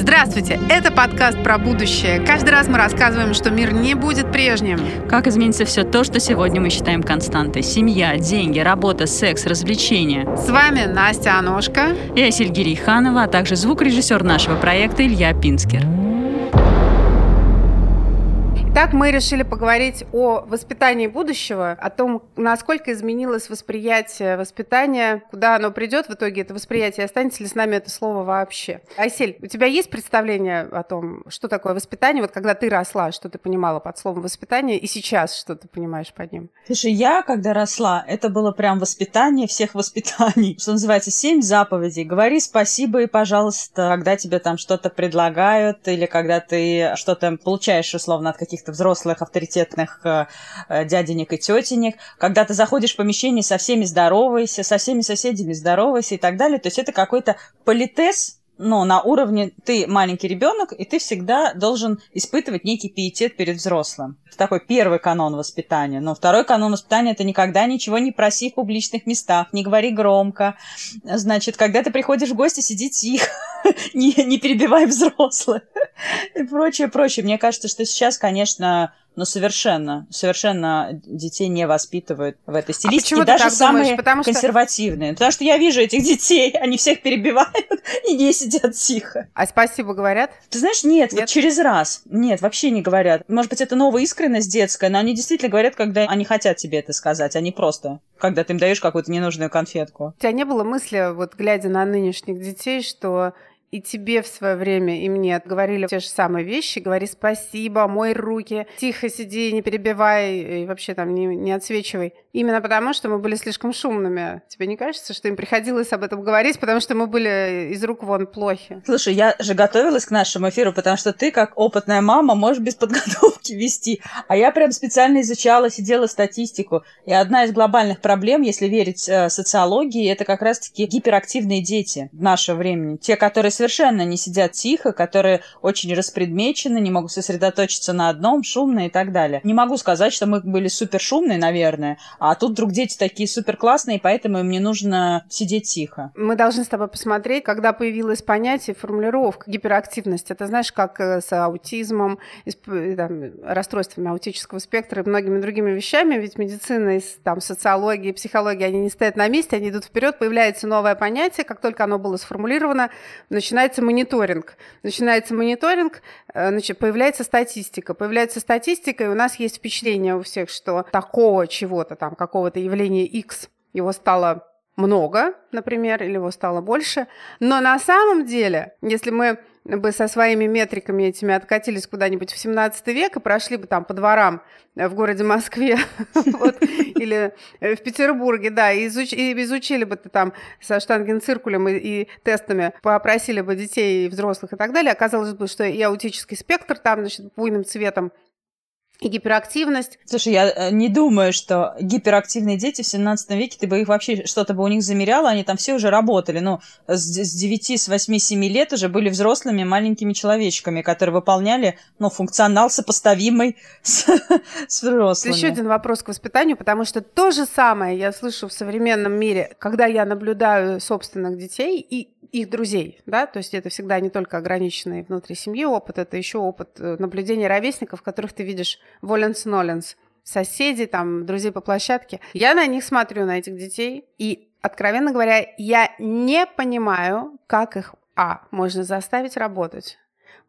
Здравствуйте! Это подкаст про будущее. Каждый раз мы рассказываем, что мир не будет прежним. Как изменится все то, что сегодня мы считаем константой. Семья, деньги, работа, секс, развлечения. С вами Настя Аношка. Я Сильгирий Ханова, а также звукорежиссер нашего проекта Илья Пинскер. Итак, мы решили поговорить о воспитании будущего, о том, насколько изменилось восприятие воспитания, куда оно придет в итоге, это восприятие, останется ли с нами это слово вообще. Айсель, у тебя есть представление о том, что такое воспитание, вот когда ты росла, что ты понимала под словом воспитание, и сейчас что ты понимаешь под ним? Слушай, я, когда росла, это было прям воспитание всех воспитаний, что называется, семь заповедей. Говори спасибо и пожалуйста, когда тебе там что-то предлагают, или когда ты что-то получаешь, условно, от каких-то каких-то взрослых авторитетных э, э, дяденек и тетенек, когда ты заходишь в помещение, со всеми здоровайся, со всеми соседями здоровайся и так далее. То есть это какой-то политез, но на уровне ты маленький ребенок, и ты всегда должен испытывать некий пиетет перед взрослым. Это такой первый канон воспитания. Но второй канон воспитания – это никогда ничего не проси в публичных местах, не говори громко. Значит, когда ты приходишь в гости, сиди тихо, не, не перебивай взрослых и прочее, прочее. Мне кажется, что сейчас, конечно, но совершенно, совершенно детей не воспитывают в этой а стилистике. А даже самые думаешь? Потому консервативные. Что... Потому что я вижу этих детей, они всех перебивают и не сидят тихо. А спасибо говорят? Ты знаешь, нет, нет, вот через раз. Нет, вообще не говорят. Может быть, это новая искренность детская, но они действительно говорят, когда они хотят тебе это сказать, а не просто, когда ты им даешь какую-то ненужную конфетку. У тебя не было мысли, вот глядя на нынешних детей, что и тебе в свое время, и мне говорили те же самые вещи. Говори спасибо, мой руки, тихо сиди, не перебивай и вообще там не, не отсвечивай. Именно потому, что мы были слишком шумными. Тебе не кажется, что им приходилось об этом говорить, потому что мы были из рук вон плохи? Слушай, я же готовилась к нашему эфиру, потому что ты, как опытная мама, можешь без подготовки вести. А я прям специально изучала, сидела статистику. И одна из глобальных проблем, если верить э, социологии, это как раз-таки гиперактивные дети в наше время. Те, которые совершенно не сидят тихо, которые очень распредмечены, не могут сосредоточиться на одном, шумные и так далее. Не могу сказать, что мы были супер шумные, наверное, а тут вдруг дети такие супер классные, поэтому им не нужно сидеть тихо. Мы должны с тобой посмотреть, когда появилось понятие, формулировка гиперактивность. Это знаешь, как э, с аутизмом, э, там, расстройствами аутического спектра и многими другими вещами, ведь медицина, там, социология, психология, они не стоят на месте, они идут вперед, появляется новое понятие, как только оно было сформулировано, значит, начинается мониторинг. Начинается мониторинг, э, значит, появляется статистика. Появляется статистика, и у нас есть впечатление у всех, что такого чего-то там, какого-то явления X, его стало много, например, или его стало больше. Но на самом деле, если мы бы со своими метриками этими откатились куда-нибудь в 17 век и прошли бы там по дворам в городе Москве или в Петербурге, да, и изучили бы там со штангенциркулем и тестами, попросили бы детей и взрослых и так далее, оказалось бы, что и аутический спектр там, значит, буйным цветом и гиперактивность. Слушай, я э, не думаю, что гиперактивные дети в 17 веке, ты бы их вообще что-то бы у них замеряла, они там все уже работали. Ну, с, с 9, с 8, 7 лет уже были взрослыми маленькими человечками, которые выполняли, ну, функционал сопоставимый с, с взрослыми. Еще один вопрос к воспитанию, потому что то же самое я слышу в современном мире, когда я наблюдаю собственных детей и их друзей, да, то есть это всегда не только ограниченный внутри семьи опыт, это еще опыт э, наблюдения ровесников, которых ты видишь воленс-ноленс, соседей, там, друзей по площадке. Я на них смотрю, на этих детей, и, откровенно говоря, я не понимаю, как их, а, можно заставить работать,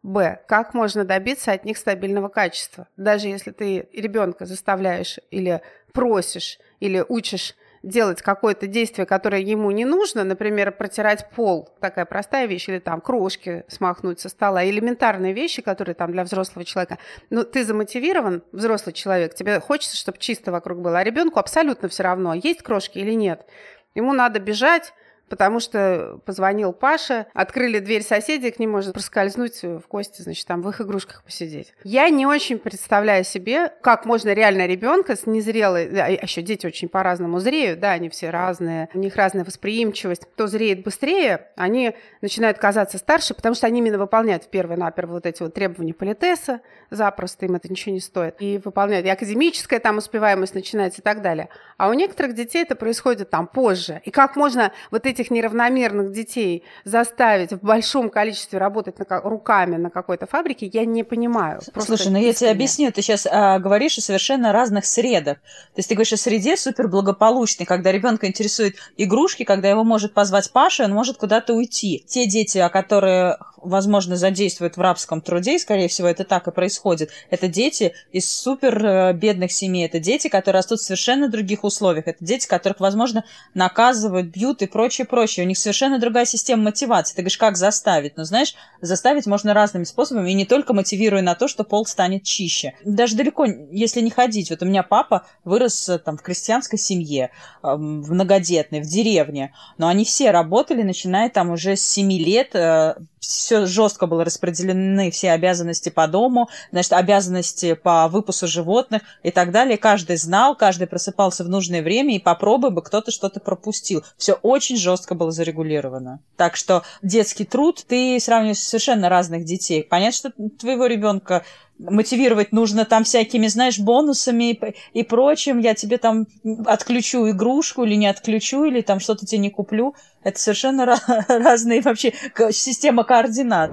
Б. Как можно добиться от них стабильного качества? Даже если ты ребенка заставляешь или просишь, или учишь делать какое-то действие, которое ему не нужно, например, протирать пол, такая простая вещь, или там крошки смахнуть со стола, элементарные вещи, которые там для взрослого человека. Но ты замотивирован, взрослый человек, тебе хочется, чтобы чисто вокруг было, а ребенку абсолютно все равно, есть крошки или нет. Ему надо бежать, потому что позвонил Паша, открыли дверь соседей, к ним можно проскользнуть в гости, значит, там в их игрушках посидеть. Я не очень представляю себе, как можно реально ребенка с незрелой, а еще дети очень по-разному зреют, да, они все разные, у них разная восприимчивость. Кто зреет быстрее, они начинают казаться старше, потому что они именно выполняют первое-наперво вот эти вот требования политеса, запросто им это ничего не стоит, и выполняют, и академическая там успеваемость начинается и так далее. А у некоторых детей это происходит там позже. И как можно вот эти этих неравномерных детей заставить в большом количестве работать на, руками на какой-то фабрике, я не понимаю. Слушай, ну я тебе объясню, ты сейчас а, говоришь о совершенно разных средах. То есть ты говоришь о среде суперблагополучной, когда ребенка интересует игрушки, когда его может позвать Паша, он может куда-то уйти. Те дети, о которых возможно, задействуют в рабском труде, и, скорее всего, это так и происходит. Это дети из супер э, бедных семей, это дети, которые растут в совершенно других условиях, это дети, которых, возможно, наказывают, бьют и прочее, прочее. У них совершенно другая система мотивации. Ты говоришь, как заставить? Но, знаешь, заставить можно разными способами, и не только мотивируя на то, что пол станет чище. Даже далеко, если не ходить. Вот у меня папа вырос там в крестьянской семье, эм, в многодетной, в деревне, но они все работали, начиная там уже с 7 лет, э, все жестко было распределены все обязанности по дому, значит, обязанности по выпуску животных и так далее. Каждый знал, каждый просыпался в нужное время, и попробуй бы кто-то что-то пропустил. Все очень жестко было зарегулировано. Так что детский труд ты сравниваешь совершенно разных детей. Понятно, что твоего ребенка мотивировать нужно там всякими, знаешь, бонусами и, и прочим. Я тебе там отключу игрушку или не отключу, или там что-то тебе не куплю. Это совершенно разные вообще система координат.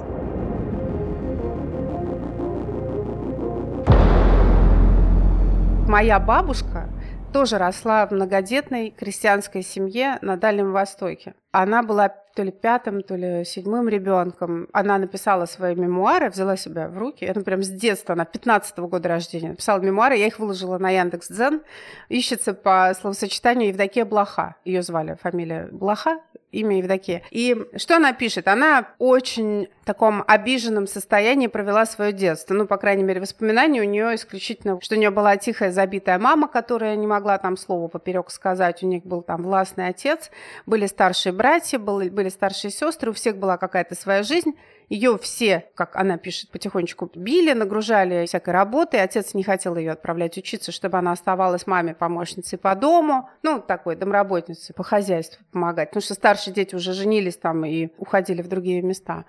Моя бабушка тоже росла в многодетной крестьянской семье на Дальнем Востоке. Она была то ли пятым, то ли седьмым ребенком. Она написала свои мемуары, взяла себя в руки. Это прям с детства, она 15 -го года рождения. Написала мемуары, я их выложила на Яндекс Дзен. Ищется по словосочетанию Евдокия Блоха. Ее звали, фамилия Блоха, имя Евдокия. И что она пишет? Она очень в таком обиженном состоянии провела свое детство. Ну, по крайней мере, воспоминания у нее исключительно, что у нее была тихая, забитая мама, которая не могла там слова поперек сказать. У них был там властный отец, были старшие братья, были, были старшие сестры, у всех была какая-то своя жизнь. Ее все, как она пишет, потихонечку били, нагружали всякой работой. Отец не хотел ее отправлять учиться, чтобы она оставалась маме помощницей по дому, ну, такой домработницей по хозяйству помогать. Потому что старшие дети уже женились там и уходили в другие места.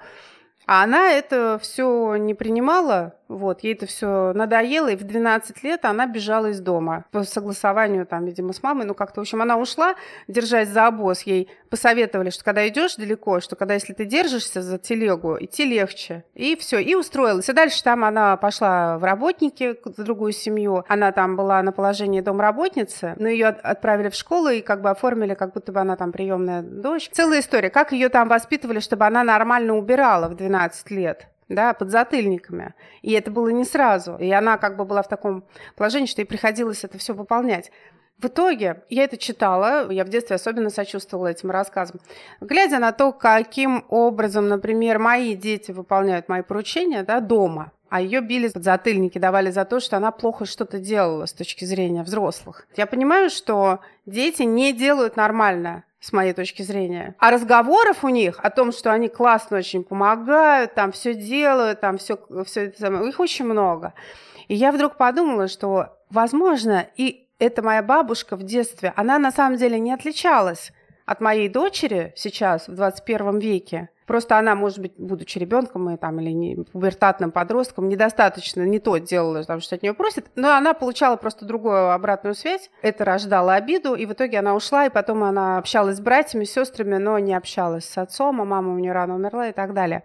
А она это все не принимала, вот, ей это все надоело, и в 12 лет она бежала из дома по согласованию, там, видимо, с мамой, ну, как-то, в общем, она ушла, держась за обоз, ей посоветовали, что когда идешь далеко, что когда, если ты держишься за телегу, идти легче, и все, и устроилась. И дальше там она пошла в работники, в другую семью, она там была на положении домработницы, но ее отправили в школу и как бы оформили, как будто бы она там приемная дочь. Целая история, как ее там воспитывали, чтобы она нормально убирала в 12 лет да, под затыльниками. И это было не сразу. И она как бы была в таком положении, что ей приходилось это все выполнять. В итоге я это читала, я в детстве особенно сочувствовала этим рассказам. Глядя на то, каким образом, например, мои дети выполняют мои поручения да, дома, а ее били под затыльники, давали за то, что она плохо что-то делала с точки зрения взрослых. Я понимаю, что дети не делают нормально с моей точки зрения. А разговоров у них о том, что они классно очень помогают, там все делают, там все, все это самое, их очень много. И я вдруг подумала, что, возможно, и эта моя бабушка в детстве, она на самом деле не отличалась от моей дочери сейчас, в 21 веке. Просто она, может быть, будучи ребенком и, там, или не, пубертатным подростком, недостаточно не то делала, там, что от нее просят, но она получала просто другую обратную связь. Это рождало обиду, и в итоге она ушла, и потом она общалась с братьями, с сестрами, но не общалась с отцом, а мама у нее рано умерла и так далее.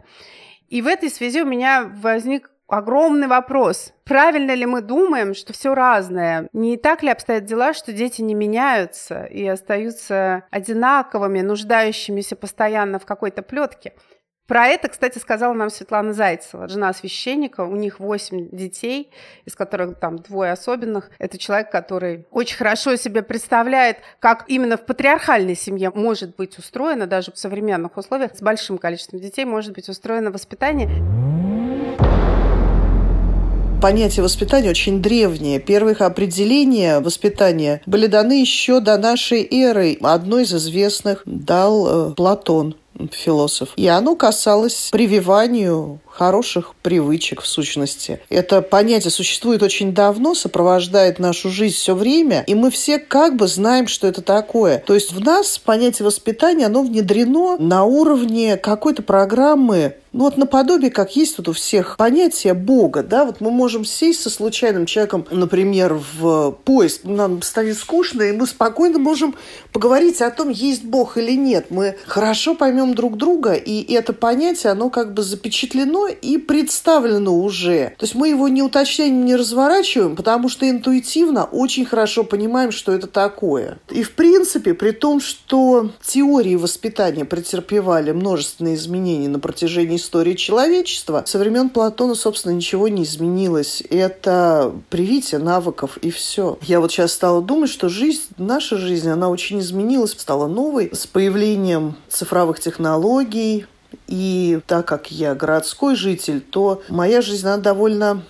И в этой связи у меня возник огромный вопрос. Правильно ли мы думаем, что все разное? Не так ли обстоят дела, что дети не меняются и остаются одинаковыми, нуждающимися постоянно в какой-то плетке? Про это, кстати, сказала нам Светлана Зайцева, жена священника. У них восемь детей, из которых там двое особенных. Это человек, который очень хорошо себе представляет, как именно в патриархальной семье может быть устроено, даже в современных условиях, с большим количеством детей может быть устроено воспитание понятие воспитания очень древнее. Первых определения воспитания были даны еще до нашей эры. Одно из известных дал э, Платон философ. И оно касалось прививанию хороших привычек в сущности. Это понятие существует очень давно, сопровождает нашу жизнь все время, и мы все как бы знаем, что это такое. То есть в нас понятие воспитания, оно внедрено на уровне какой-то программы ну вот наподобие, как есть вот у всех понятие Бога, да, вот мы можем сесть со случайным человеком, например, в поезд, нам станет скучно, и мы спокойно можем поговорить о том, есть Бог или нет. Мы хорошо поймем друг друга, и это понятие, оно как бы запечатлено и представлено уже. То есть мы его не уточняем, не разворачиваем, потому что интуитивно очень хорошо понимаем, что это такое. И в принципе, при том, что теории воспитания претерпевали множественные изменения на протяжении истории человечества, со времен Платона, собственно, ничего не изменилось. Это привитие навыков и все. Я вот сейчас стала думать, что жизнь, наша жизнь, она очень изменилась, стала новой с появлением цифровых технологий, и так как я городской житель, то моя жизнь, она довольно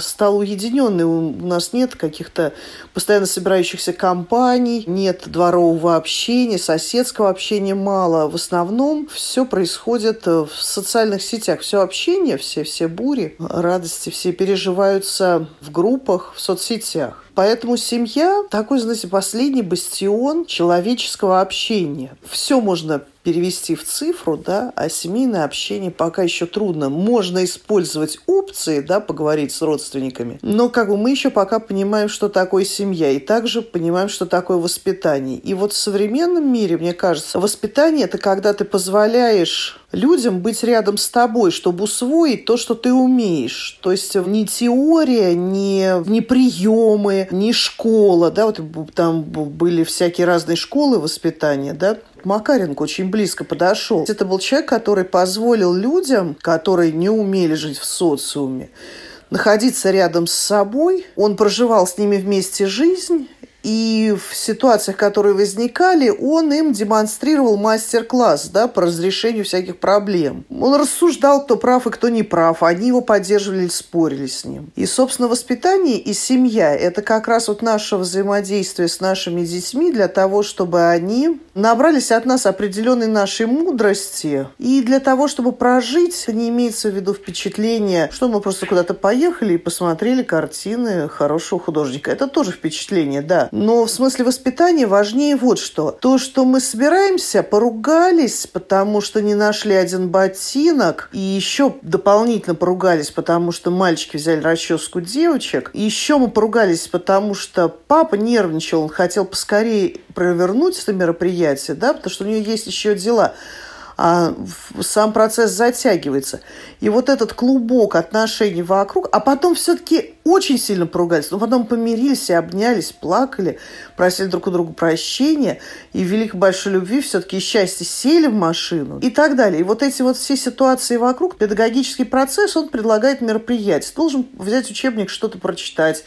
стал уединенный. У нас нет каких-то постоянно собирающихся компаний, нет дворового общения, соседского общения мало. В основном все происходит в социальных сетях. Все общение, все, все бури, радости, все переживаются в группах, в соцсетях. Поэтому семья такой, знаете, последний бастион человеческого общения. Все можно перевести в цифру, да, а семейное общение пока еще трудно. Можно использовать опции, да, поговорить с родственниками, но как бы мы еще пока понимаем, что такое семья, и также понимаем, что такое воспитание. И вот в современном мире, мне кажется, воспитание – это когда ты позволяешь людям быть рядом с тобой, чтобы усвоить то, что ты умеешь. То есть не теория, не, не приемы, не школа, да, вот там были всякие разные школы воспитания, да, Макаренко очень близко подошел. Это был человек, который позволил людям, которые не умели жить в социуме, находиться рядом с собой. Он проживал с ними вместе жизнь, и в ситуациях, которые возникали, он им демонстрировал мастер-класс да, по разрешению всяких проблем. Он рассуждал, кто прав и кто не прав. Они его поддерживали, спорили с ним. И, собственно, воспитание и семья – это как раз вот наше взаимодействие с нашими детьми для того, чтобы они набрались от нас определенной нашей мудрости. И для того, чтобы прожить, не имеется в виду впечатление, что мы просто куда-то поехали и посмотрели картины хорошего художника. Это тоже впечатление, да. Но в смысле воспитания важнее вот что. То, что мы собираемся, поругались, потому что не нашли один ботинок, и еще дополнительно поругались, потому что мальчики взяли расческу девочек, и еще мы поругались, потому что папа нервничал, он хотел поскорее провернуть это мероприятие, да, потому что у нее есть еще дела а сам процесс затягивается. И вот этот клубок отношений вокруг, а потом все-таки очень сильно поругались, но потом помирились и обнялись, плакали, просили друг у друга прощения, и в великой большой любви все-таки и счастье сели в машину и так далее. И вот эти вот все ситуации вокруг, педагогический процесс, он предлагает мероприятие. Должен взять учебник, что-то прочитать,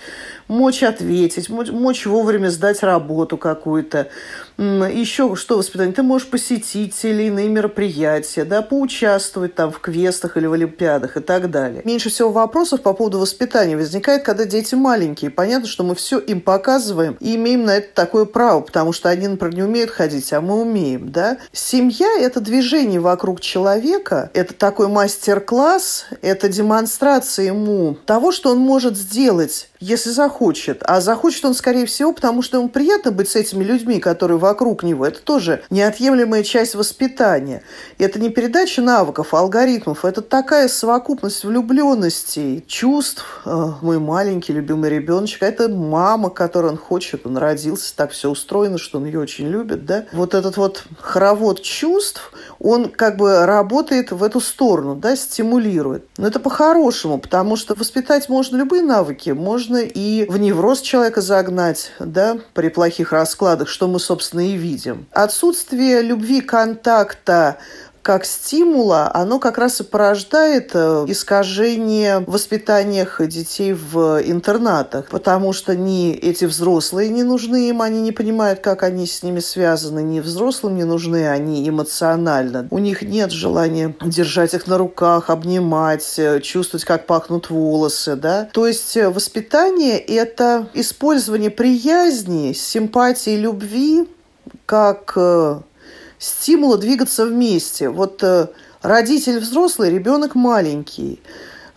мочь ответить, мочь, мочь вовремя сдать работу какую-то. Еще что воспитание? Ты можешь посетить или иные мероприятия, да, поучаствовать там в квестах или в олимпиадах и так далее. Меньше всего вопросов по поводу воспитания возникает, когда дети маленькие. Понятно, что мы все им показываем и имеем на это такое право, потому что они, например, не умеют ходить, а мы умеем, да. Семья – это движение вокруг человека, это такой мастер-класс, это демонстрация ему того, что он может сделать если захочет. А захочет он, скорее всего, потому что ему приятно быть с этими людьми, которые вокруг него. Это тоже неотъемлемая часть воспитания. Это не передача навыков, а алгоритмов. Это такая совокупность влюбленности, чувств. Э, мой маленький любимый ребеночек. А это мама, которой он хочет. Он родился, так все устроено, что он ее очень любит. Да? Вот этот вот хоровод чувств, он как бы работает в эту сторону, да, стимулирует. Но это по-хорошему, потому что воспитать можно любые навыки. Можно и в невроз человека загнать, да, при плохих раскладах, что мы, собственно, и видим. Отсутствие любви, контакта, как стимула, оно как раз и порождает э, искажение в воспитаниях детей в интернатах, потому что ни эти взрослые не нужны им, они не понимают, как они с ними связаны, ни взрослым не нужны они эмоционально. У них нет желания держать их на руках, обнимать, э, чувствовать, как пахнут волосы, да. То есть э, воспитание – это использование приязни, симпатии, любви как стимула двигаться вместе. Вот э, Родитель взрослый, ребенок маленький.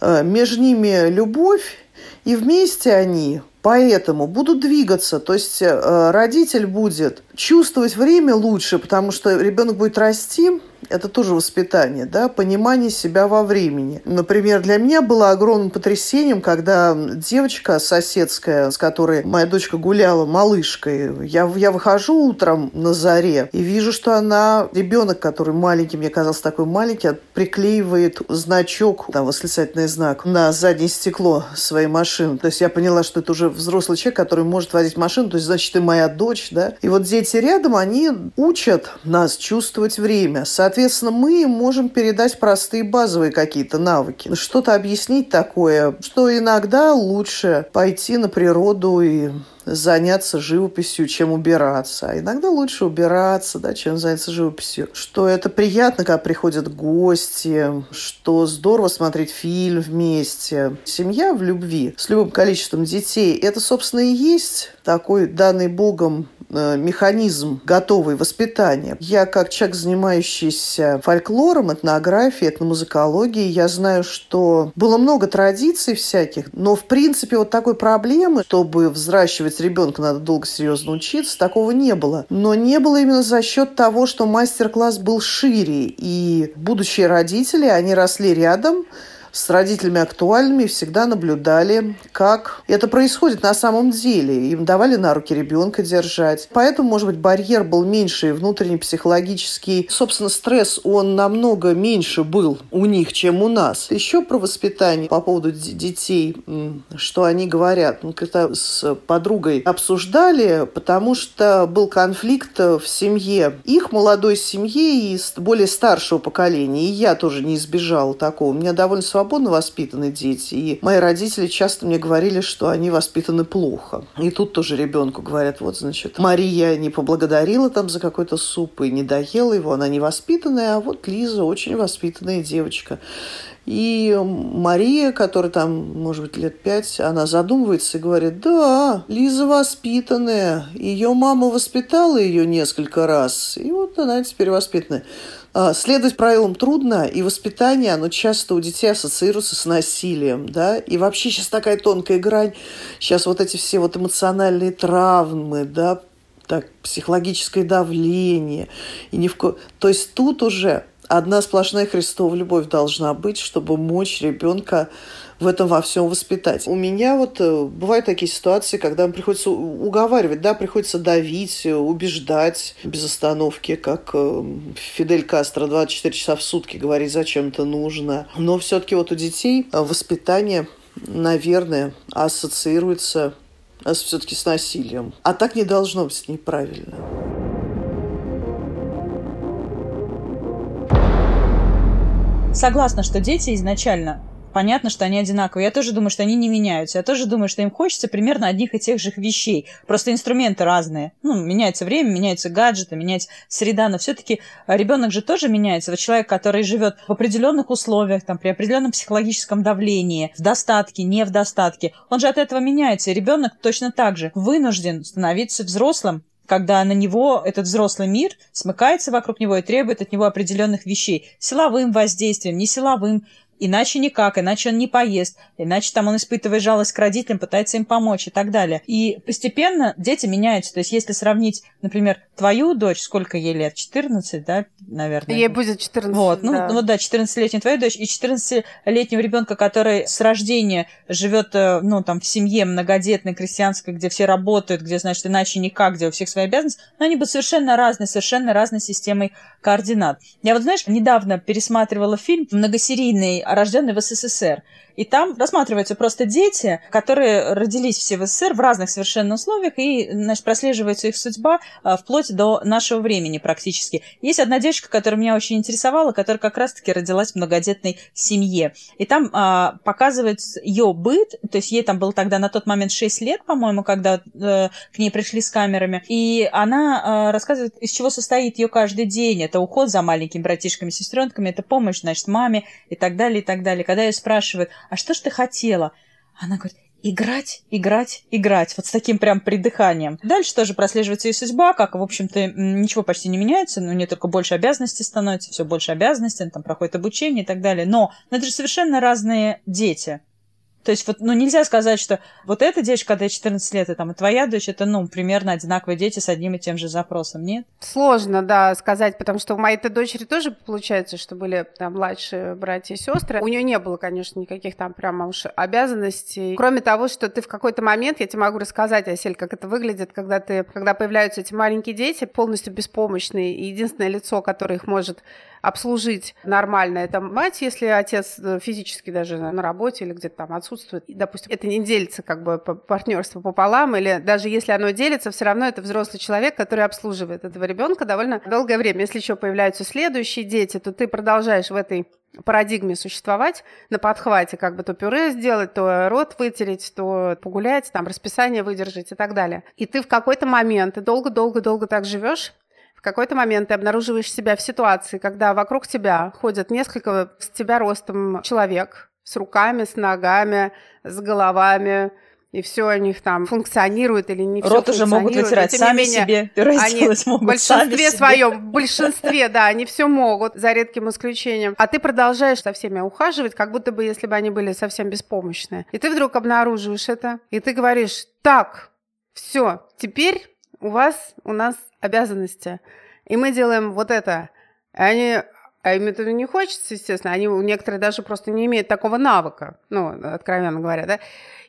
Э, между ними любовь, и вместе они поэтому будут двигаться. То есть э, родитель будет чувствовать время лучше, потому что ребенок будет расти, это тоже воспитание, да, понимание себя во времени. Например, для меня было огромным потрясением, когда девочка соседская, с которой моя дочка гуляла малышкой, я, я выхожу утром на заре и вижу, что она, ребенок, который маленький, мне казался такой маленький, приклеивает значок, там, восклицательный знак на заднее стекло своей машины. То есть я поняла, что это уже взрослый человек, который может водить машину, то есть, значит, ты моя дочь, да. И вот дети рядом, они учат нас чувствовать время. Соответственно, мы можем передать простые базовые какие-то навыки. Что-то объяснить такое, что иногда лучше пойти на природу и заняться живописью, чем убираться. А иногда лучше убираться, да, чем заняться живописью. Что это приятно, когда приходят гости, что здорово смотреть фильм вместе. Семья в любви с любым количеством детей, это, собственно, и есть такой данный Богом механизм готовый воспитания. Я, как человек, занимающийся фольклором, этнографией, этномузыкологией, я знаю, что было много традиций всяких, но, в принципе, вот такой проблемы, чтобы взращивать ребенка, надо долго серьезно учиться, такого не было. Но не было именно за счет того, что мастер-класс был шире, и будущие родители, они росли рядом, с родителями актуальными всегда наблюдали, как это происходит на самом деле. Им давали на руки ребенка держать. Поэтому, может быть, барьер был меньше, внутренний психологический. Собственно, стресс, он намного меньше был у них, чем у нас. Еще про воспитание по поводу детей, что они говорят. Мы когда с подругой обсуждали, потому что был конфликт в семье. Их молодой семье и более старшего поколения. И я тоже не избежала такого. У меня довольно свободно свободно воспитаны дети. И мои родители часто мне говорили, что они воспитаны плохо. И тут тоже ребенку говорят, вот, значит, Мария не поблагодарила там за какой-то суп и не доела его, она не воспитанная, а вот Лиза очень воспитанная девочка. И Мария, которая там, может быть, лет пять, она задумывается и говорит, да, Лиза воспитанная, ее мама воспитала ее несколько раз, и вот она теперь воспитанная. А, следовать правилам трудно, и воспитание, оно часто у детей ассоциируется с насилием, да, и вообще сейчас такая тонкая грань, сейчас вот эти все вот эмоциональные травмы, да, так, психологическое давление, и ни в ко... То есть тут уже одна сплошная Христова любовь должна быть, чтобы мочь ребенка в этом во всем воспитать. У меня вот э, бывают такие ситуации, когда приходится уговаривать, да, приходится давить, убеждать без остановки, как э, Фидель Кастро 24 часа в сутки говорит, зачем это нужно. Но все-таки вот у детей э, воспитание, наверное, ассоциируется все-таки с насилием. А так не должно быть неправильно. Согласна, что дети изначально понятно, что они одинаковые. Я тоже думаю, что они не меняются. Я тоже думаю, что им хочется примерно одних и тех же вещей. Просто инструменты разные. Ну, меняется время, меняются гаджеты, меняется среда, но все-таки ребенок же тоже меняется. Вот человек, который живет в определенных условиях, там, при определенном психологическом давлении, в достатке, не в достатке, он же от этого меняется. И ребенок точно так же вынужден становиться взрослым, когда на него этот взрослый мир смыкается вокруг него и требует от него определенных вещей. Силовым воздействием, не силовым, Иначе никак, иначе он не поест, иначе там он испытывает жалость к родителям, пытается им помочь и так далее. И постепенно дети меняются. То есть если сравнить, например, твою дочь, сколько ей лет? 14, да, наверное? Ей будет 14, Вот, ну, да. ну да, 14-летняя твоя дочь и 14-летнего ребенка, который с рождения живет, э, ну, там, в семье многодетной, крестьянской, где все работают, где, значит, иначе никак, где у всех свои обязанности, но они будут совершенно разные, совершенно разной системой координат. Я вот, знаешь, недавно пересматривала фильм многосерийный рожденный в СССР. И там рассматриваются просто дети, которые родились все в СССР в разных совершенно условиях, и, значит, прослеживается их судьба а, вплоть до нашего времени практически. Есть одна девочка, которая меня очень интересовала, которая как раз-таки родилась в многодетной семье. И там а, показывается ее быт, то есть ей там было тогда на тот момент 6 лет, по-моему, когда э, к ней пришли с камерами, и она э, рассказывает, из чего состоит ее каждый день. Это уход за маленькими братишками, сестренками, это помощь, значит, маме и так далее, и так далее. Когда ее спрашивают, а что ж ты хотела? Она говорит, играть, играть, играть. Вот с таким прям придыханием. Дальше тоже прослеживается и судьба, как, в общем-то, ничего почти не меняется, но не только больше обязанностей становится, все больше обязанностей, там проходит обучение и так далее. Но, но это же совершенно разные дети. То есть вот, ну, нельзя сказать, что вот эта девочка, когда ей 14 лет, и там, и твоя дочь, это, ну, примерно одинаковые дети с одним и тем же запросом, нет? Сложно, да, сказать, потому что у моей-то дочери тоже получается, что были там младшие братья и сестры. У нее не было, конечно, никаких там прямо уж обязанностей. Кроме того, что ты в какой-то момент, я тебе могу рассказать, Асель, как это выглядит, когда ты, когда появляются эти маленькие дети, полностью беспомощные, и единственное лицо, которое их может обслужить нормально. Это мать, если отец э, физически даже на работе или где-то там отсутствует. И, допустим, это не делится как бы по партнерству пополам, или даже если оно делится, все равно это взрослый человек, который обслуживает этого ребенка довольно долгое время. Если еще появляются следующие дети, то ты продолжаешь в этой парадигме существовать на подхвате, как бы то пюре сделать, то рот вытереть, то погулять, там расписание выдержать и так далее. И ты в какой-то момент, ты долго-долго-долго так живешь, какой-то момент ты обнаруживаешь себя в ситуации, когда вокруг тебя ходят несколько с тебя ростом человек с руками, с ногами, с головами, и все у них там функционирует или не Рот уже могут вытирать сами менее, себе, они могут в большинстве своем, в большинстве, да, они все могут, за редким исключением. А ты продолжаешь со всеми ухаживать, как будто бы если бы они были совсем беспомощные. И ты вдруг обнаруживаешь это, и ты говоришь, так, все, теперь у вас, у нас обязанности, и мы делаем вот это. И они, а им это не хочется, естественно, они, некоторые даже просто не имеют такого навыка, ну, откровенно говоря, да,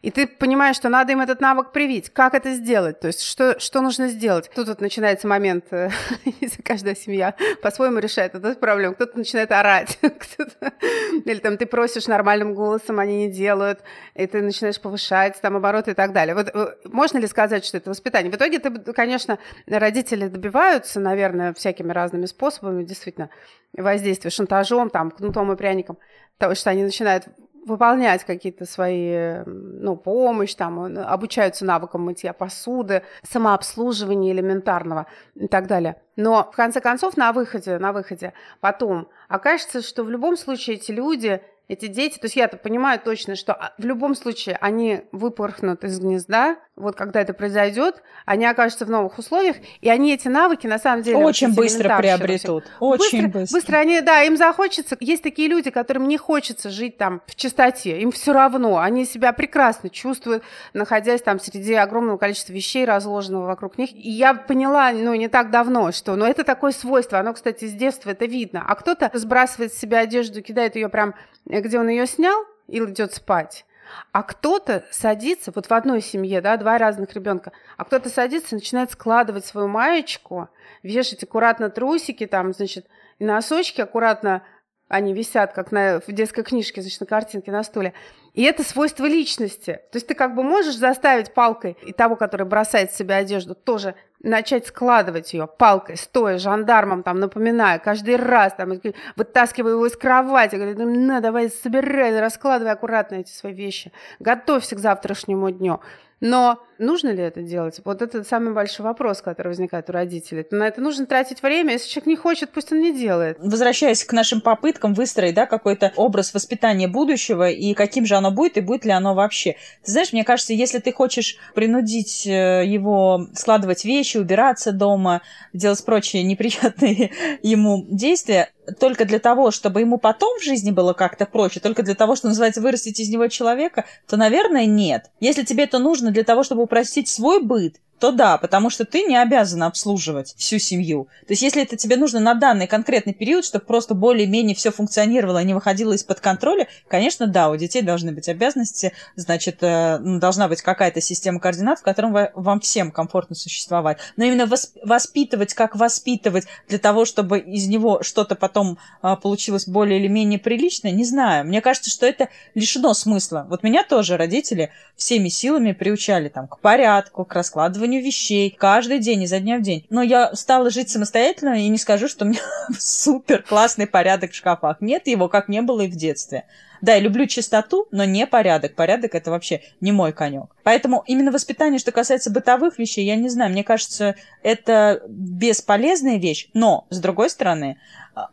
и ты понимаешь, что надо им этот навык привить. Как это сделать? То есть что, что нужно сделать? Тут вот начинается момент, э, каждая семья по-своему решает эту проблему. Кто-то начинает орать, или там ты просишь нормальным голосом, они не делают, и ты начинаешь повышать там обороты и так далее. Вот э, можно ли сказать, что это воспитание? В итоге, ты, конечно, родители добиваются, наверное, всякими разными способами, действительно, воздействия, шантажом, там, кнутом и пряником, того, что они начинают выполнять какие-то свои, ну, помощь, там, обучаются навыкам мытья посуды, самообслуживания элементарного и так далее. Но, в конце концов, на выходе, на выходе потом окажется, что в любом случае эти люди эти дети, то есть я-то понимаю точно, что а, в любом случае они выпорхнут из гнезда, вот когда это произойдет, они окажутся в новых условиях, и они эти навыки на самом деле очень быстро приобретут, очень быстро, быстро. Быстро они, да, им захочется. Есть такие люди, которым не хочется жить там в чистоте, им все равно, они себя прекрасно чувствуют, находясь там среди огромного количества вещей, разложенного вокруг них. И я поняла, ну не так давно, что, ну это такое свойство, оно, кстати, с детства это видно. А кто-то сбрасывает с себя одежду, кидает ее прям где он ее снял и идет спать. А кто-то садится, вот в одной семье, да, два разных ребенка, а кто-то садится и начинает складывать свою маечку, вешать аккуратно трусики, там, значит, и носочки аккуратно они висят, как на, в детской книжке, значит, на картинке на стуле. И это свойство личности. То есть ты как бы можешь заставить палкой и того, который бросает в себя одежду, тоже начать складывать ее палкой, стоя жандармом, там, напоминая, каждый раз, там, вытаскивая его из кровати, говорит, ну, на, давай, собирай, раскладывай аккуратно эти свои вещи, готовься к завтрашнему дню. Но нужно ли это делать? Вот это самый большой вопрос, который возникает у родителей. На это нужно тратить время. Если человек не хочет, пусть он не делает. Возвращаясь к нашим попыткам выстроить да, какой-то образ воспитания будущего и каким же оно будет и будет ли оно вообще. Знаешь, мне кажется, если ты хочешь принудить э, его складывать вещи, убираться дома, делать прочие неприятные ему действия, только для того, чтобы ему потом в жизни было как-то проще, только для того, что называется вырастить из него человека, то, наверное, нет. Если тебе это нужно для того, чтобы упростить свой быт, то да, потому что ты не обязана обслуживать всю семью. То есть, если это тебе нужно на данный конкретный период, чтобы просто более-менее все функционировало и не выходило из-под контроля, конечно, да, у детей должны быть обязанности, значит, э, ну, должна быть какая-то система координат, в котором вам всем комфортно существовать. Но именно воспитывать, как воспитывать, для того, чтобы из него что-то потом а, получилось более или менее приличное, не знаю. Мне кажется, что это лишено смысла. Вот меня тоже родители всеми силами приучали там к порядку, к раскладыванию складыванию вещей каждый день, изо дня в день. Но я стала жить самостоятельно и не скажу, что у меня супер классный порядок в шкафах. Нет его, как не было и в детстве. Да, я люблю чистоту, но не порядок. Порядок это вообще не мой конек. Поэтому именно воспитание, что касается бытовых вещей, я не знаю. Мне кажется, это бесполезная вещь. Но, с другой стороны,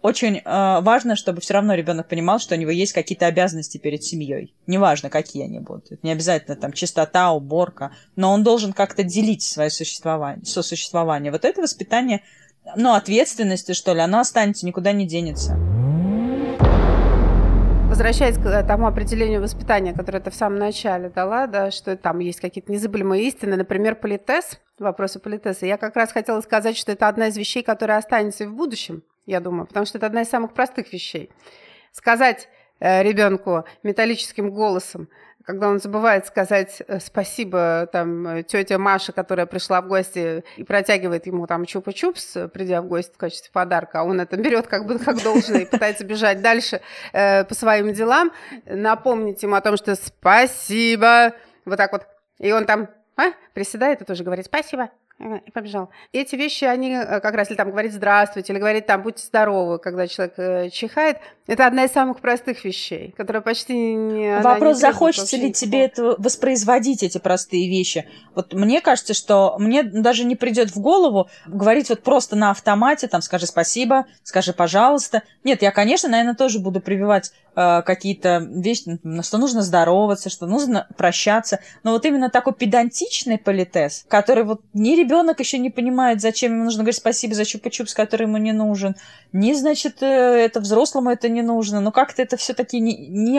очень э, важно, чтобы все равно ребенок понимал, что у него есть какие-то обязанности перед семьей. Неважно, какие они будут. Не обязательно там чистота, уборка, но он должен как-то делить свое существование, сосуществование. Вот это воспитание, ну, ответственности, что ли, оно останется, никуда не денется. Возвращаясь к э, тому определению воспитания, которое ты в самом начале дала, да, что там есть какие-то незабываемые истины, например, политез, вопросы политеса, я как раз хотела сказать, что это одна из вещей, которая останется и в будущем, я думаю, потому что это одна из самых простых вещей. Сказать э, ребенку металлическим голосом, когда он забывает сказать э, спасибо там тетя Маша, которая пришла в гости и протягивает ему там чупа-чупс, придя в гости в качестве подарка, а он это берет как бы как должное и пытается бежать дальше э, по своим делам, напомнить ему о том, что спасибо, вот так вот, и он там а, приседает и тоже говорит спасибо, и побежал. Эти вещи, они э, как раз, или там говорить «здравствуйте», или говорить там «будьте здоровы», когда человек э, чихает, это одна из самых простых вещей, которая почти не... Вопрос, не захочется ли тебе это воспроизводить, эти простые вещи. Вот мне кажется, что мне даже не придет в голову говорить вот просто на автомате, там, скажи спасибо, скажи пожалуйста. Нет, я, конечно, наверное, тоже буду прививать э, какие-то вещи, что нужно здороваться, что нужно прощаться. Но вот именно такой педантичный политез, который вот ни ребенок еще не понимает, зачем ему нужно говорить спасибо за чупа-чупс, который ему не нужен, ни, значит, э, это взрослому это не нужно. Но как-то это все-таки не, не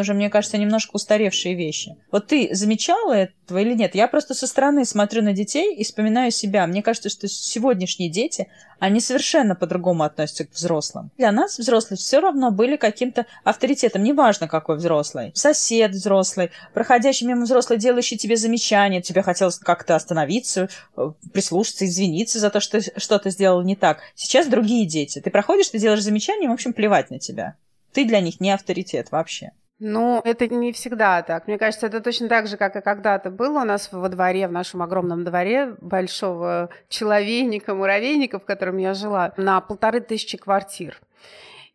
уже, мне кажется, немножко устаревшие вещи. Вот ты замечала этого или нет? Я просто со стороны смотрю на детей и вспоминаю себя. Мне кажется, что сегодняшние дети, они совершенно по-другому относятся к взрослым. Для нас взрослые все равно были каким-то авторитетом, неважно какой взрослый. Сосед взрослый, проходящий мимо взрослый, делающий тебе замечание, тебе хотелось как-то остановиться, э, прислушаться, извиниться за то, что что-то сделал не так. Сейчас другие дети. Ты проходишь, ты делаешь замечание, в общем, плевать на тебя. Ты для них не авторитет вообще. Ну, это не всегда так. Мне кажется, это точно так же, как и когда-то было у нас во дворе, в нашем огромном дворе большого человейника, муравейника, в котором я жила, на полторы тысячи квартир.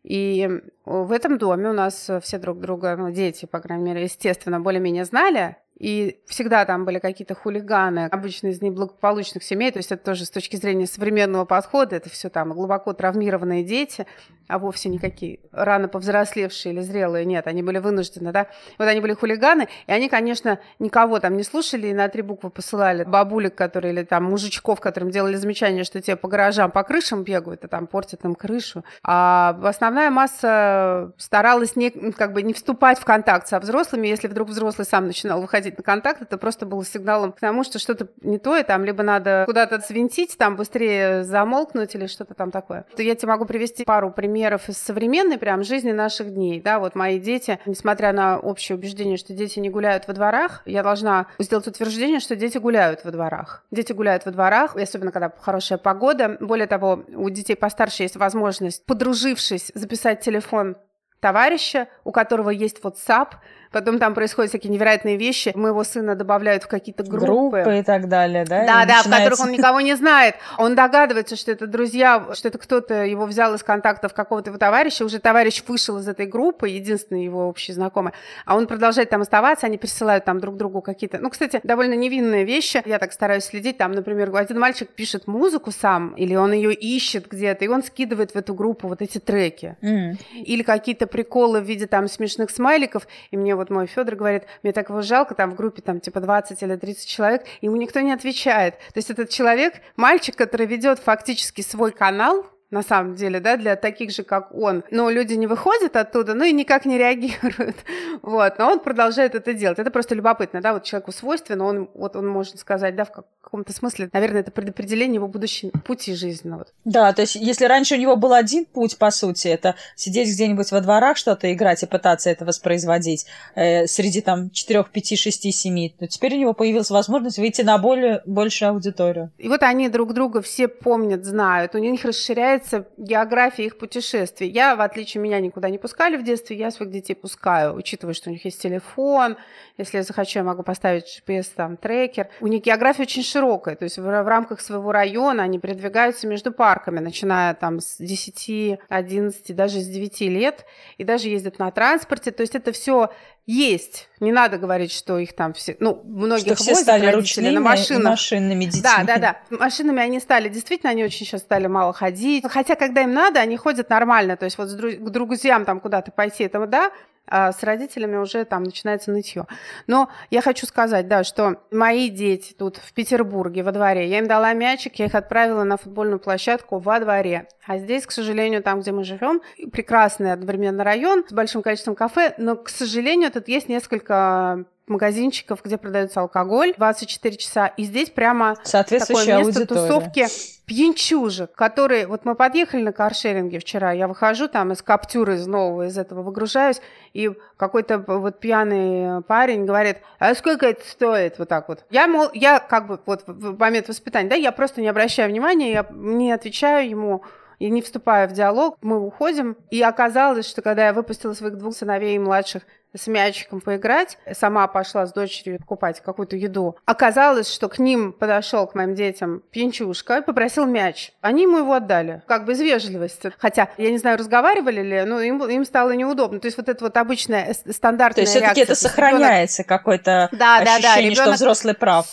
И в этом доме у нас все друг друга, ну, дети, по крайней мере, естественно, более-менее знали, и всегда там были какие-то хулиганы, обычно из неблагополучных семей, то есть это тоже с точки зрения современного подхода, это все там глубоко травмированные дети, а вовсе никакие рано повзрослевшие или зрелые, нет, они были вынуждены, да. Вот они были хулиганы, и они, конечно, никого там не слушали, и на три буквы посылали бабулек, которые, или там мужичков, которым делали замечание, что те по гаражам, по крышам бегают, и там портят им крышу. А основная масса старалась не, как бы не вступать в контакт со взрослыми, если вдруг взрослый сам начинал выходить на контакт, это просто было сигналом к тому, что что-то не то, и там либо надо куда-то свинтить, там быстрее замолкнуть или что-то там такое. То я тебе могу привести пару примеров из современной прям жизни наших дней. Да, вот мои дети, несмотря на общее убеждение, что дети не гуляют во дворах, я должна сделать утверждение, что дети гуляют во дворах. Дети гуляют во дворах, особенно когда хорошая погода. Более того, у детей постарше есть возможность, подружившись, записать телефон товарища, у которого есть WhatsApp, Потом там происходят всякие невероятные вещи. Моего сына добавляют в какие-то группы. Группы и так далее, да? Да, и да, начинается... в которых он никого не знает. Он догадывается, что это друзья, что это кто-то его взял из контактов какого-то его товарища. Уже товарищ вышел из этой группы, единственный его общий знакомый. А он продолжает там оставаться, они присылают там друг другу какие-то... Ну, кстати, довольно невинные вещи. Я так стараюсь следить. Там, например, один мальчик пишет музыку сам, или он ее ищет где-то, и он скидывает в эту группу вот эти треки. Mm. Или какие-то приколы в виде там смешных смайликов. И мне вот вот мой Федор говорит, мне так его жалко, там в группе там типа 20 или 30 человек, ему никто не отвечает. То есть этот человек, мальчик, который ведет фактически свой канал, на самом деле, да, для таких же, как он. Но люди не выходят оттуда, ну и никак не реагируют. Вот, но он продолжает это делать. Это просто любопытно, да, вот человеку свойственно, он, вот он может сказать, да, в каком-то смысле, наверное, это предопределение его будущего пути жизненного. Да, то есть если раньше у него был один путь, по сути, это сидеть где-нибудь во дворах, что-то играть и пытаться это воспроизводить э, среди там 4, 5, 6, 7, то теперь у него появилась возможность выйти на более, большую аудиторию. И вот они друг друга все помнят, знают, у них расширяется меняется география их путешествий. Я, в отличие меня, никуда не пускали в детстве, я своих детей пускаю, учитывая, что у них есть телефон, если я захочу, я могу поставить GPS, там, трекер. У них география очень широкая, то есть в, в рамках своего района они передвигаются между парками, начиная там с 10, 11, даже с 9 лет, и даже ездят на транспорте, то есть это все есть. Не надо говорить, что их там все... Ну, многих что все стали ручными на машинах. машинными детьми. Да, да, да. Машинами они стали, действительно, они очень сейчас стали мало ходить, хотя когда им надо, они ходят нормально, то есть вот к друзьям там куда-то пойти, это да, а с родителями уже там начинается нытье. Но я хочу сказать, да, что мои дети тут в Петербурге во дворе, я им дала мячик, я их отправила на футбольную площадку во дворе. А здесь, к сожалению, там, где мы живем, прекрасный одновременно район с большим количеством кафе, но, к сожалению, тут есть несколько магазинчиков, где продается алкоголь 24 часа. И здесь прямо такое место аудитория. тусовки пьянчужек, которые... Вот мы подъехали на каршеринге вчера, я выхожу там из каптюры, из нового, из этого выгружаюсь, и какой-то вот пьяный парень говорит, а сколько это стоит? Вот так вот. Я, мол, я как бы вот в момент воспитания, да, я просто не обращаю внимания, я не отвечаю ему, и не вступая в диалог, мы уходим. И оказалось, что когда я выпустила своих двух сыновей и младших с мячиком поиграть, сама пошла с дочерью покупать какую-то еду. Оказалось, что к ним подошел, к моим детям, пьянчушка и попросил мяч. Они ему его отдали, как бы из вежливости. Хотя, я не знаю, разговаривали ли, но им, им стало неудобно. То есть вот это вот обычная стандартная То есть все-таки это сохраняется ребенок... какое-то да, ощущение, да, да, ребенок... что взрослый прав.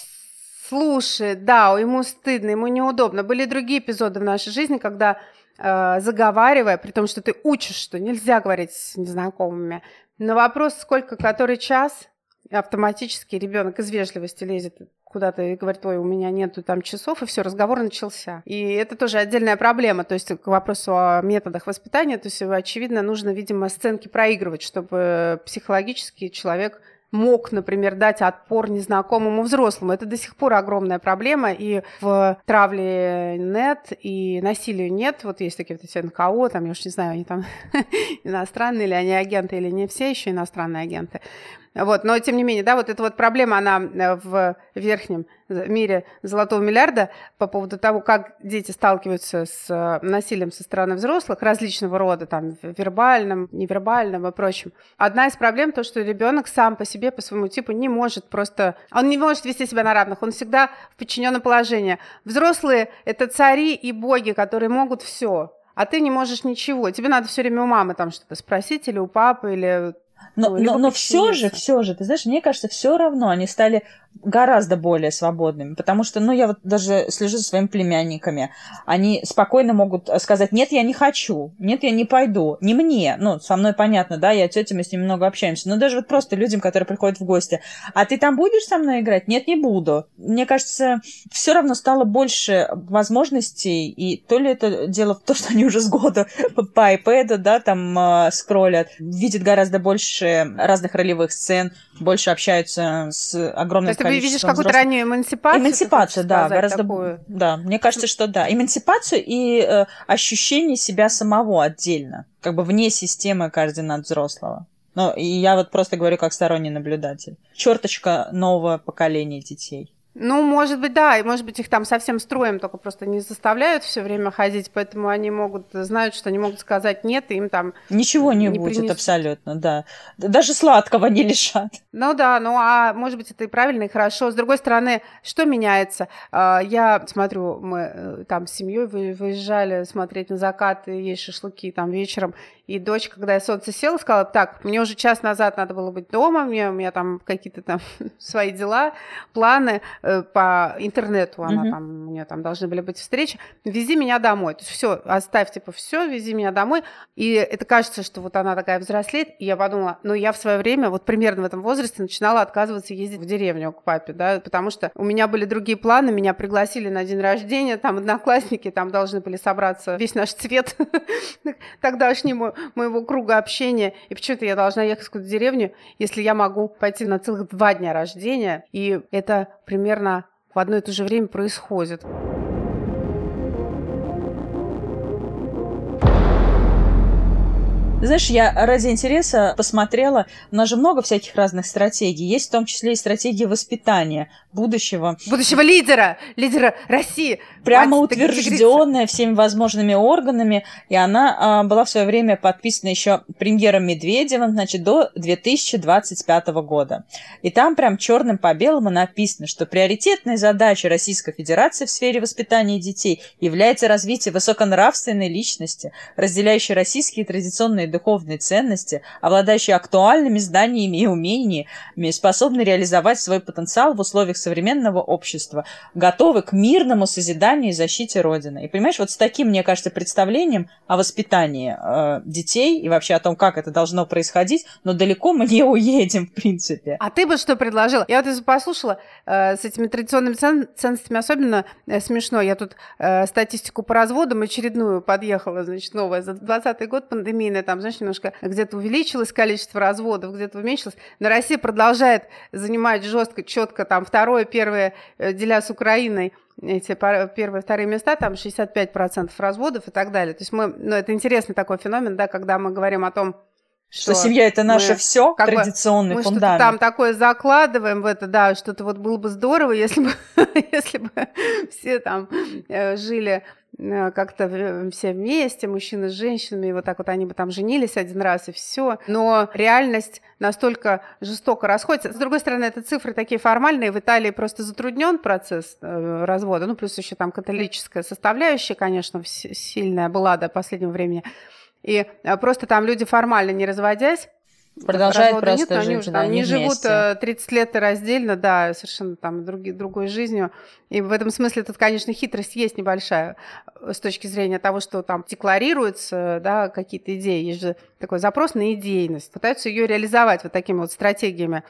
Слушай, да, ему стыдно, ему неудобно. Были другие эпизоды в нашей жизни, когда э, заговаривая, при том, что ты учишь, что нельзя говорить с незнакомыми, на вопрос, сколько, который час, автоматически ребенок из вежливости лезет куда-то и говорит, ой, у меня нету там часов, и все, разговор начался. И это тоже отдельная проблема, то есть к вопросу о методах воспитания, то есть очевидно, нужно, видимо, сценки проигрывать, чтобы психологически человек мог, например, дать отпор незнакомому взрослому. Это до сих пор огромная проблема, и в травле нет, и насилию нет. Вот есть такие вот эти НКО, там, я уж не знаю, они там иностранные или они агенты, или не все еще иностранные агенты. Вот, но тем не менее, да, вот эта вот проблема, она э, в верхнем мире золотого миллиарда по поводу того, как дети сталкиваются с э, насилием со стороны взрослых различного рода, там, вербальным, невербальным и прочим. Одна из проблем то, что ребенок сам по себе, по своему типу не может просто... Он не может вести себя на равных, он всегда в подчиненном положении. Взрослые — это цари и боги, которые могут все а ты не можешь ничего. Тебе надо все время у мамы там что-то спросить или у папы, или но, ну, но, но все же, все же, ты знаешь, мне кажется, все равно они стали гораздо более свободными, потому что, ну, я вот даже слежу за своими племянниками, они спокойно могут сказать, нет, я не хочу, нет, я не пойду, не мне, ну, со мной понятно, да, я тетя, мы с ними много общаемся, но даже вот просто людям, которые приходят в гости, а ты там будешь со мной играть? Нет, не буду. Мне кажется, все равно стало больше возможностей, и то ли это дело в том, что они уже с года по iPad, да, там э, скроллят, видят гораздо больше разных ролевых сцен, больше общаются с огромным ты видишь какую-то раннюю эмансипацию? Эмансипацию, да, гораздо... Такую? Да, мне кажется, что да. Эмансипацию и э, ощущение себя самого отдельно, как бы вне системы координат взрослого. Ну, и я вот просто говорю как сторонний наблюдатель. Черточка нового поколения детей. Ну, может быть, да, и может быть их там совсем строем только просто не заставляют все время ходить, поэтому они могут знают, что они могут сказать нет, и им там ничего не, не будет принесут. абсолютно, да, даже сладкого не лишат. Ну да, ну а может быть это и правильно и хорошо. С другой стороны, что меняется? А, я смотрю, мы э, там с семьей выезжали смотреть на закат и есть шашлыки там вечером, и дочь, когда я солнце село, сказала, так, мне уже час назад надо было быть дома, мне, у меня там какие-то там свои дела, планы по интернету, она mm-hmm. там, у нее там должны были быть встречи, вези меня домой. То есть все, оставь, типа, все, вези меня домой. И это кажется, что вот она такая взрослеет, и я подумала, ну, я в свое время, вот примерно в этом возрасте, начинала отказываться ездить в деревню к папе, да, потому что у меня были другие планы, меня пригласили на день рождения, там одноклассники, там должны были собраться весь наш цвет тогдашнему моего круга общения, и почему-то я должна ехать в какую-то деревню, если я могу пойти на целых два дня рождения, и это примерно в одно и то же время происходит. Знаешь, я ради интереса посмотрела, у нас же много всяких разных стратегий. Есть в том числе и стратегия воспитания будущего. Будущего лидера, лидера России. Прямо Мать, утвержденная всеми возможными органами. И она а, была в свое время подписана еще премьером Медведевым, значит, до 2025 года. И там прям черным по белому написано, что приоритетной задачей Российской Федерации в сфере воспитания детей является развитие высоконравственной личности, разделяющей российские традиционные духовные ценности, обладающие актуальными знаниями и умениями, способны реализовать свой потенциал в условиях современного общества, готовы к мирному созиданию и защите Родины. И понимаешь, вот с таким, мне кажется, представлением о воспитании э, детей и вообще о том, как это должно происходить, но далеко мы не уедем, в принципе. А ты бы что предложил? Я вот это послушала, э, с этими традиционными цен ценностями особенно э, смешно. Я тут э, статистику по разводам очередную подъехала, значит, новая. За 20 год пандемийная, там, знаешь, немножко где-то увеличилось количество разводов, где-то уменьшилось. Но Россия продолжает занимать жестко, четко там второе, первое, э, деля с Украиной эти первые, вторые места, там 65% разводов и так далее. То есть мы, ну, это интересный такой феномен, да, когда мы говорим о том, что, что семья это наше все, как традиционный мы фундамент. там такое закладываем в это, да, что-то вот было бы здорово, если бы, если бы все там э, жили как-то все вместе, мужчины с женщинами, и вот так вот они бы там женились один раз и все. Но реальность настолько жестоко расходится. С другой стороны, это цифры такие формальные. В Италии просто затруднен процесс э, развода. Ну, плюс еще там католическая составляющая, конечно, сильная была до последнего времени. И э, просто там люди формально не разводясь, Продолжают просто нет, жить, они, да, они живут 30 э, лет раздельно, да, совершенно там други, другой жизнью. И в этом смысле тут, конечно, хитрость есть небольшая э, с точки зрения того, что там декларируются, да, какие-то идеи. Есть же такой запрос на идейность. Пытаются ее реализовать вот такими вот стратегиями.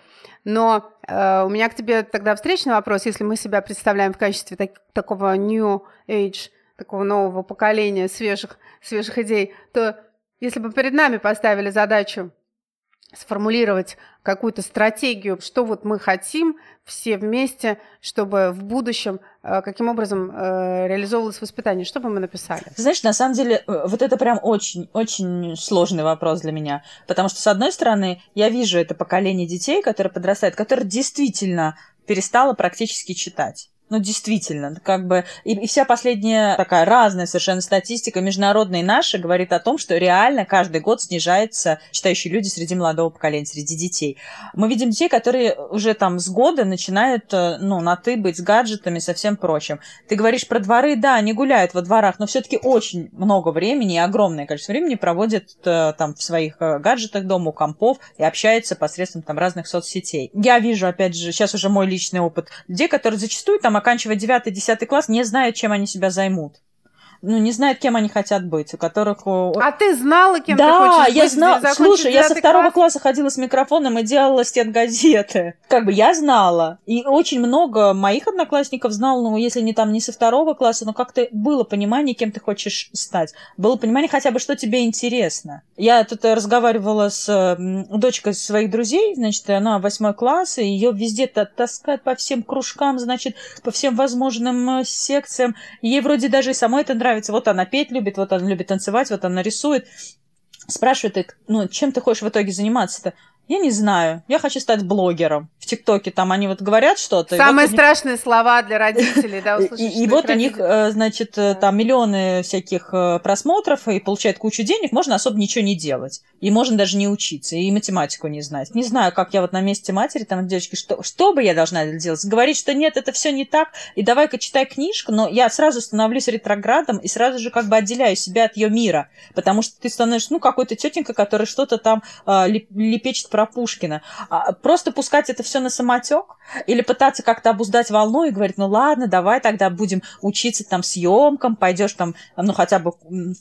Но э, у меня к тебе тогда встречный вопрос. Если мы себя представляем в качестве так, такого new age такого нового поколения свежих, свежих идей, то если бы перед нами поставили задачу сформулировать какую-то стратегию, что вот мы хотим все вместе, чтобы в будущем э, каким образом э, реализовывалось воспитание, что бы мы написали? Знаешь, на самом деле, э, вот это прям очень-очень сложный вопрос для меня, потому что, с одной стороны, я вижу это поколение детей, которое подрастает, которое действительно перестало практически читать. Ну, действительно, как бы... И, и вся последняя такая разная совершенно статистика, международная и наша, говорит о том, что реально каждый год снижается читающие люди среди молодого поколения, среди детей. Мы видим детей, которые уже там с года начинают, э, ну, на «ты» быть с гаджетами со всем прочим. Ты говоришь про дворы, да, они гуляют во дворах, но все таки очень много времени и огромное количество времени проводят э, там в своих э, гаджетах дома, у компов и общаются посредством там разных соцсетей. Я вижу, опять же, сейчас уже мой личный опыт, людей, которые зачастую там оканчивать 9-10 класс, не знают, чем они себя займут ну, не знают, кем они хотят быть, у которых... А ты знала, кем да, ты хочешь я быть? знала. Слушай, я со второго класс? класса ходила с микрофоном и делала стенгазеты. Как бы я знала. И очень много моих одноклассников знал, ну, если не там не со второго класса, но как-то было понимание, кем ты хочешь стать. Было понимание хотя бы, что тебе интересно. Я тут разговаривала с дочкой своих друзей, значит, она восьмой класс, и ее везде таскают по всем кружкам, значит, по всем возможным э, секциям. Ей вроде даже и самой это нравится нравится. Вот она петь любит, вот она любит танцевать, вот она рисует. Спрашивает, ну, чем ты хочешь в итоге заниматься-то? Я не знаю. Я хочу стать блогером. В ТикТоке там они вот говорят что-то. Самые вот страшные них... слова для родителей, да, услышать. И, вот у них, э, значит, э, там миллионы всяких э, просмотров и получают кучу денег, можно особо ничего не делать. И можно даже не учиться, и математику не знать. Не знаю, как я вот на месте матери, там, девочки, что, что бы я должна делать? Говорить, что нет, это все не так, и давай-ка читай книжку, но я сразу становлюсь ретроградом и сразу же как бы отделяю себя от ее мира, потому что ты становишься, ну, какой-то тетенька, которая что-то там лепечет про Пушкина. А просто пускать это все на самотек или пытаться как-то обуздать волну и говорить, ну ладно, давай тогда будем учиться там съемкам, пойдешь там, ну хотя бы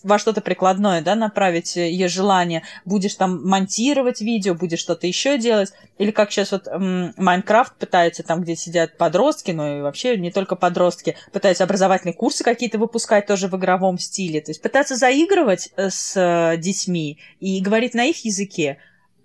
во что-то прикладное, да, направить ее желание, будешь там монтировать видео, будешь что-то еще делать, или как сейчас вот Майнкрафт пытается там, где сидят подростки, ну и вообще не только подростки, пытаются образовательные курсы какие-то выпускать тоже в игровом стиле, то есть пытаться заигрывать э, с э, детьми и говорить на их языке,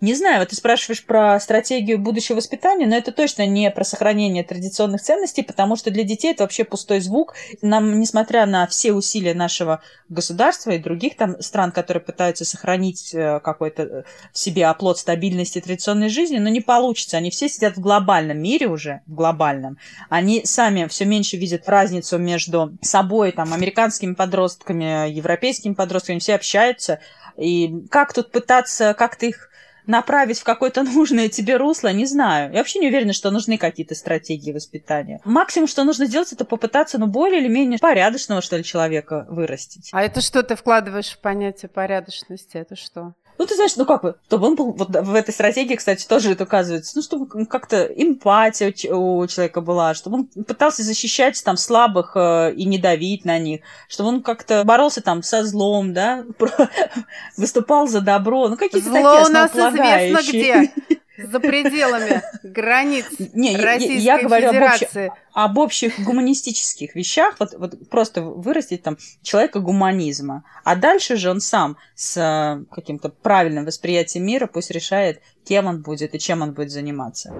не знаю, вот ты спрашиваешь про стратегию будущего воспитания, но это точно не про сохранение традиционных ценностей, потому что для детей это вообще пустой звук. Нам, несмотря на все усилия нашего государства и других там стран, которые пытаются сохранить э, какой-то э, в себе оплот стабильности традиционной жизни, но не получится. Они все сидят в глобальном мире уже, в глобальном. Они сами все меньше видят разницу между собой, там, американскими подростками, европейскими подростками, все общаются. И как тут пытаться как-то их направить в какое-то нужное тебе русло, не знаю. Я вообще не уверена, что нужны какие-то стратегии воспитания. Максимум, что нужно сделать, это попытаться, ну, более или менее порядочного, что ли, человека вырастить. А это что ты вкладываешь в понятие порядочности? Это что? Ну, ты знаешь, ну как бы, чтобы он был, вот в этой стратегии, кстати, тоже это указывается, ну, чтобы как-то эмпатия у человека была, чтобы он пытался защищать там слабых э, и не давить на них, чтобы он как-то боролся там со злом, да, выступал за добро, ну, какие-то Зло такие у нас известно где. За пределами границ Не, я- я- Российской я говорю об общем- Федерации. об общих гуманистических вещах, вот, вот просто вырастить там человека гуманизма. А дальше же он сам с э, каким-то правильным восприятием мира пусть решает, кем он будет и чем он будет заниматься.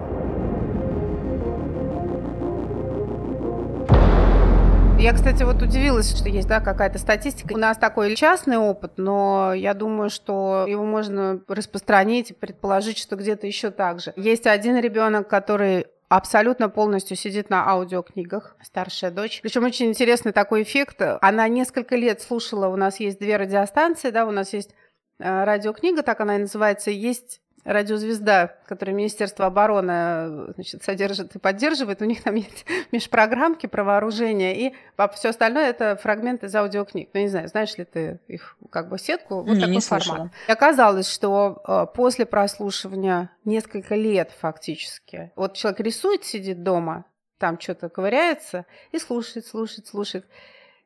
Я, кстати, вот удивилась, что есть да, какая-то статистика. У нас такой частный опыт, но я думаю, что его можно распространить и предположить, что где-то еще так же. Есть один ребенок, который абсолютно полностью сидит на аудиокнигах, старшая дочь. Причем очень интересный такой эффект. Она несколько лет слушала, у нас есть две радиостанции, да, у нас есть э, радиокнига, так она и называется, есть радиозвезда, которую Министерство обороны значит, содержит и поддерживает. У них там есть межпрограммки про вооружение, и все остальное это фрагменты из аудиокниг. Ну, не знаю, знаешь ли ты их как бы сетку? Вот Не, такой не формат. слышала. И оказалось, что э, после прослушивания несколько лет фактически, вот человек рисует, сидит дома, там что-то ковыряется и слушает, слушает, слушает.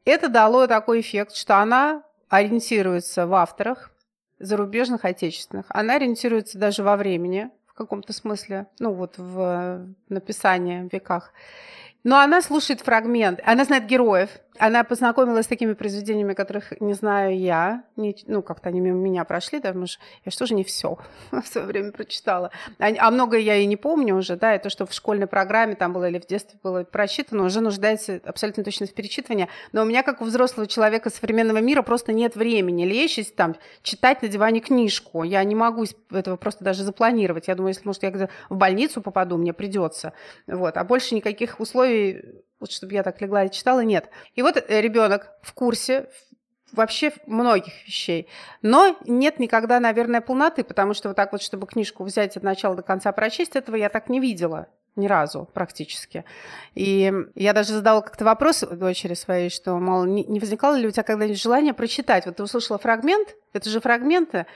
Это дало такой эффект, что она ориентируется в авторах, зарубежных, отечественных. Она ориентируется даже во времени, в каком-то смысле, ну вот в э, написании в веках. Но она слушает фрагмент, она знает героев, она познакомилась с такими произведениями, которых не знаю я, не- ну как-то они мимо меня прошли, да, что я что же не все в свое время прочитала. А, а многое я и не помню уже, да, и то, что в школьной программе там было или в детстве было прочитано, уже нуждается абсолютно точно в перечитывании. Но у меня, как у взрослого человека современного мира, просто нет времени лечь там читать на диване книжку. Я не могу этого просто даже запланировать. Я думаю, если, может, я в больницу попаду, мне придется. Вот. А больше никаких условий, вот, чтобы я так легла и читала, нет. И вот ребенок в курсе вообще многих вещей. Но нет никогда, наверное, полноты, потому что вот так вот, чтобы книжку взять от начала до конца прочесть, этого я так не видела ни разу практически. И я даже задала как-то вопрос дочери своей, что, мол, не возникало ли у тебя когда-нибудь желание прочитать? Вот ты услышала фрагмент, это же фрагменты,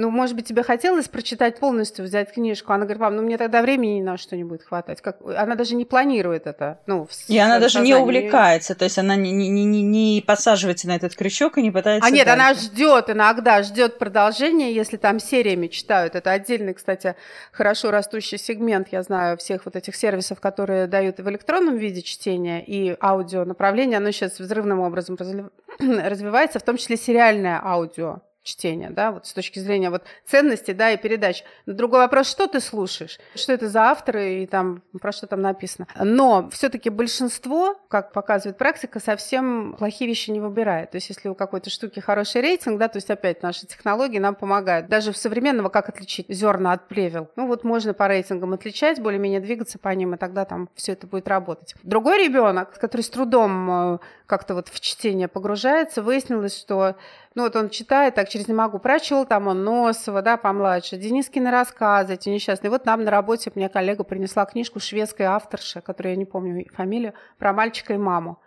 ну, может быть, тебе хотелось прочитать полностью, взять книжку. Она говорит, мам, ну мне тогда времени ни на что не будет хватать. Как... Она даже не планирует это. Ну, в И она даже не сознании. увлекается, то есть она не, не, не, не- не подсаживается на этот крючок и не пытается... А нет, она дальше. ждет иногда, ждет продолжения, если там сериями читают. Это отдельный, кстати, хорошо растущий сегмент, я знаю, всех вот этих сервисов, которые дают в электронном виде чтения, и аудио направление. Оно сейчас взрывным образом развивается, в том числе сериальное аудио чтение, да, вот с точки зрения вот ценности, да, и передач. Другой вопрос, что ты слушаешь, что это за авторы и там про что там написано. Но все-таки большинство, как показывает практика, совсем плохие вещи не выбирает. То есть если у какой-то штуки хороший рейтинг, да, то есть опять наши технологии нам помогают. Даже в современного как отличить зерна от плевел? Ну вот можно по рейтингам отличать, более-менее двигаться по ним, и тогда там все это будет работать. Другой ребенок, который с трудом э, как-то вот в чтение погружается, выяснилось, что ну вот он читает, так через не могу, прочел там он Носова, да, помладше, Денискины рассказы, эти несчастные. Вот нам на работе мне коллега принесла книжку шведской авторши, которую я не помню фамилию, про мальчика и маму.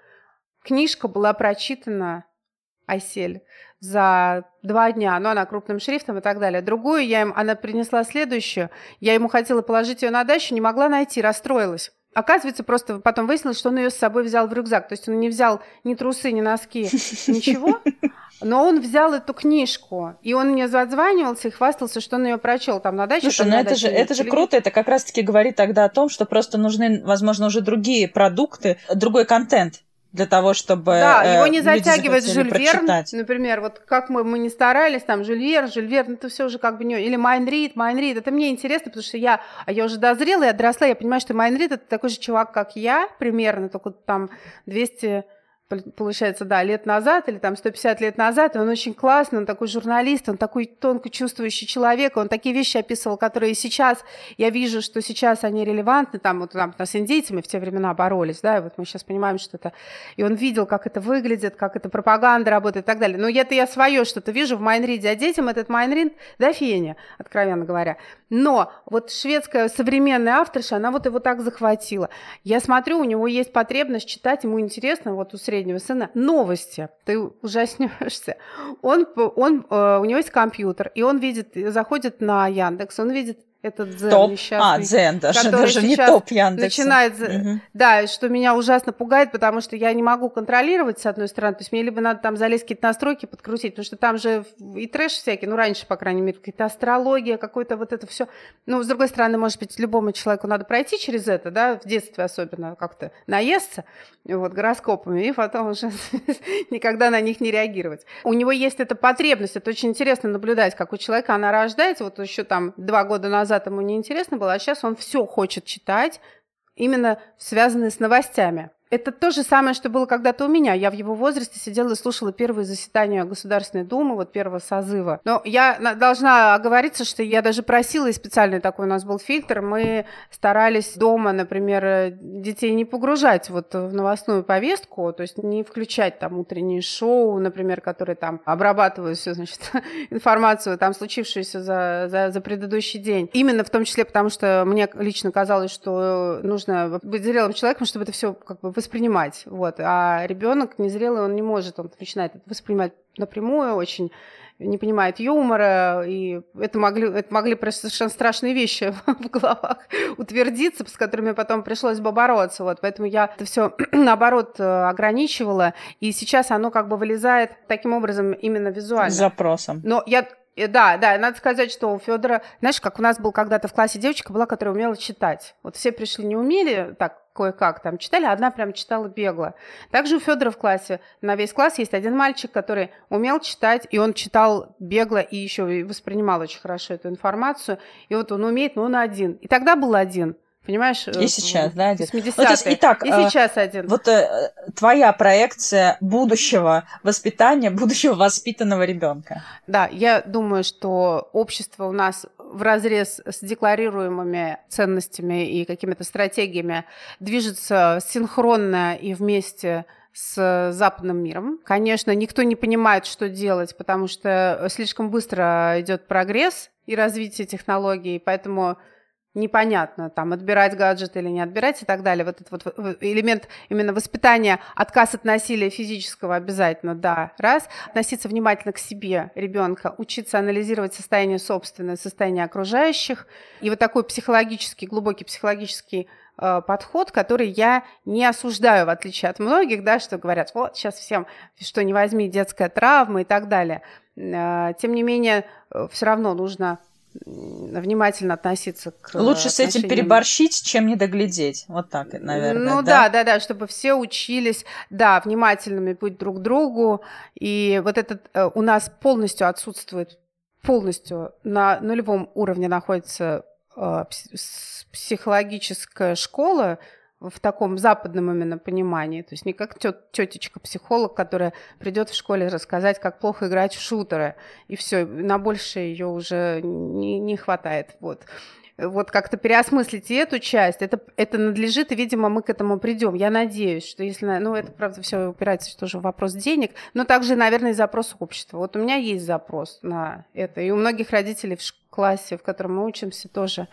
Книжка была прочитана Айсель за два дня, но она крупным шрифтом и так далее. Другую я им, она принесла следующую, я ему хотела положить ее на дачу, не могла найти, расстроилась. Оказывается, просто потом выяснилось, что он ее с собой взял в рюкзак. То есть он не взял ни трусы, ни носки, ничего. Но он взял эту книжку, и он мне задзванивался и хвастался, что он ее прочел там на даче. Слушай, ну это же, это же круто, это как раз-таки говорит тогда о том, что просто нужны, возможно, уже другие продукты, другой контент для того, чтобы Да, э, его не затягивает Жюль Верн, например, вот как мы, мы не старались, там, Жюль Верн, Жюль Верн, это все уже как бы не... Или Майн Рид, Майн Рид, это мне интересно, потому что я, а я уже дозрела, я доросла, я понимаю, что Майн Рид это такой же чувак, как я, примерно, только там 200 пол- получается, да, лет назад или там 150 лет назад, и он очень классный, он такой журналист, он такой тонко чувствующий человек, он такие вещи описывал, которые сейчас, я вижу, что сейчас они релевантны, там вот там с индейцами в те времена боролись, да, и вот мы сейчас понимаем, что это, и он видел, как это выглядит, как это пропаганда работает и так далее. Но это я свое что-то вижу в Майнриде, а детям этот Майнрид до фени, откровенно говоря. Но вот шведская современная авторша, она вот его так захватила. Я смотрю, у него есть потребность читать, ему интересно, вот у среднего среднего сына новости. Ты ужаснешься. Он, он, э, у него есть компьютер, и он видит, заходит на Яндекс, он видит этот Дзен топ. несчастный. А, Дзен даже, даже не топ Яндекса. Начинает, угу. да, что меня ужасно пугает, потому что я не могу контролировать, с одной стороны, то есть мне либо надо там залезть какие-то настройки, подкрутить, потому что там же и трэш всякий, ну, раньше, по крайней мере, какая-то астрология, какое-то вот это все. Ну, с другой стороны, может быть, любому человеку надо пройти через это, да, в детстве особенно как-то наесться, вот, гороскопами, и потом уже никогда на них не реагировать. У него есть эта потребность, это очень интересно наблюдать, как у человека она рождается, вот еще там два года назад назад ему не интересно было, а сейчас он все хочет читать, именно связанные с новостями. Это то же самое, что было когда-то у меня. Я в его возрасте сидела и слушала первые заседания Государственной Думы, вот первого созыва. Но я должна оговориться, что я даже просила, и специальный такой у нас был фильтр, мы старались дома, например, детей не погружать вот в новостную повестку, то есть не включать там утренние шоу, например, которые там обрабатывают всю, значит, информацию, там случившуюся за, за, за предыдущий день. Именно в том числе потому, что мне лично казалось, что нужно быть зрелым человеком, чтобы это все как бы воспринимать. Вот. А ребенок незрелый, он не может, он начинает это воспринимать напрямую, очень не понимает юмора, и это могли, это могли совершенно страшные вещи в головах утвердиться, с которыми потом пришлось бы бороться. Вот, поэтому я это все, наоборот, э, ограничивала, и сейчас оно как бы вылезает таким образом именно визуально. С запросом. Но я да, да, надо сказать, что у Федора, знаешь, как у нас был когда-то в классе девочка была, которая умела читать. Вот все пришли, не умели, так, кое-как там читали, одна прям читала бегло. Также у Федора в классе, на весь класс есть один мальчик, который умел читать, и он читал бегло и еще воспринимал очень хорошо эту информацию. И вот он умеет, но он один. И тогда был один. Понимаешь? И сейчас, да, один. 80 ну, есть, итак, и э, сейчас один. Вот э, твоя проекция будущего воспитания, будущего воспитанного ребенка. Да, я думаю, что общество у нас в разрез с декларируемыми ценностями и какими-то стратегиями движется синхронно и вместе с западным миром. Конечно, никто не понимает, что делать, потому что слишком быстро идет прогресс и развитие технологий, поэтому непонятно, там, отбирать гаджет или не отбирать и так далее. Вот этот вот элемент именно воспитания, отказ от насилия физического обязательно, да, раз. Относиться внимательно к себе ребенка, учиться анализировать состояние собственное, состояние окружающих. И вот такой психологический, глубокий психологический э, подход, который я не осуждаю, в отличие от многих, да, что говорят, вот сейчас всем, что не возьми, детская травма и так далее. Э, тем не менее, э, все равно нужно внимательно относиться к Лучше с этим переборщить, чем не доглядеть. Вот так, наверное. Ну да? да, да, да, чтобы все учились, да, внимательными быть друг к другу. И вот этот э, у нас полностью отсутствует, полностью на нулевом уровне находится э, психологическая школа, в таком западном именно понимании. То есть не как тетечка-психолог, которая придет в школе рассказать, как плохо играть в шутеры, и все, на больше ее уже не, не хватает. Вот вот как-то переосмыслить и эту часть, это, это надлежит, и, видимо, мы к этому придем. Я надеюсь, что если, ну, это, правда, все упирается тоже в вопрос денег, но также, наверное, и запрос общества. Вот у меня есть запрос на это, и у многих родителей в классе, в котором мы учимся, тоже